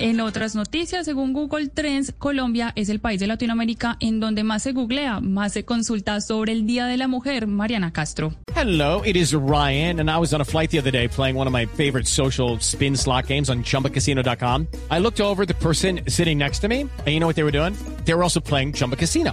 En otras noticias, según Google Trends, Colombia es el país de Latinoamérica en donde más se googlea, más se consulta sobre el Día de la Mujer. Mariana Castro. Hello, it is Ryan, and I was on a flight the other day playing one of my favorite social spin slot games on chumbacasino.com. I looked over the person sitting next to me, and you know what they were doing? They were also playing Chumba Casino.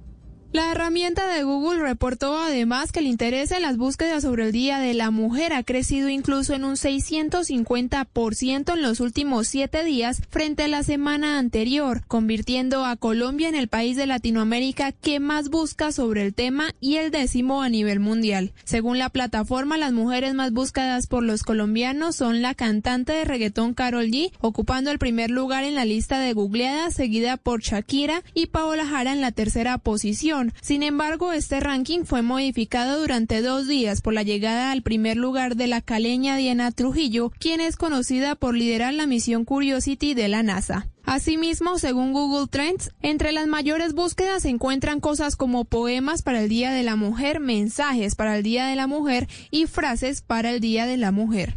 La herramienta de Google reportó además que el interés en las búsquedas sobre el Día de la Mujer ha crecido incluso en un 650% en los últimos siete días frente a la semana anterior, convirtiendo a Colombia en el país de Latinoamérica que más busca sobre el tema y el décimo a nivel mundial. Según la plataforma, las mujeres más buscadas por los colombianos son la cantante de reggaetón Carol G, ocupando el primer lugar en la lista de googleadas, seguida por Shakira y Paola Jara en la tercera posición. Sin embargo, este ranking fue modificado durante dos días por la llegada al primer lugar de la caleña Diana Trujillo, quien es conocida por liderar la misión Curiosity de la NASA. Asimismo, según Google Trends, entre las mayores búsquedas se encuentran cosas como poemas para el Día de la Mujer, mensajes para el Día de la Mujer y frases para el Día de la Mujer.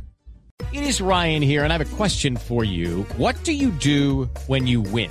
It is Ryan here, and I have a question for you. What do you do when you win?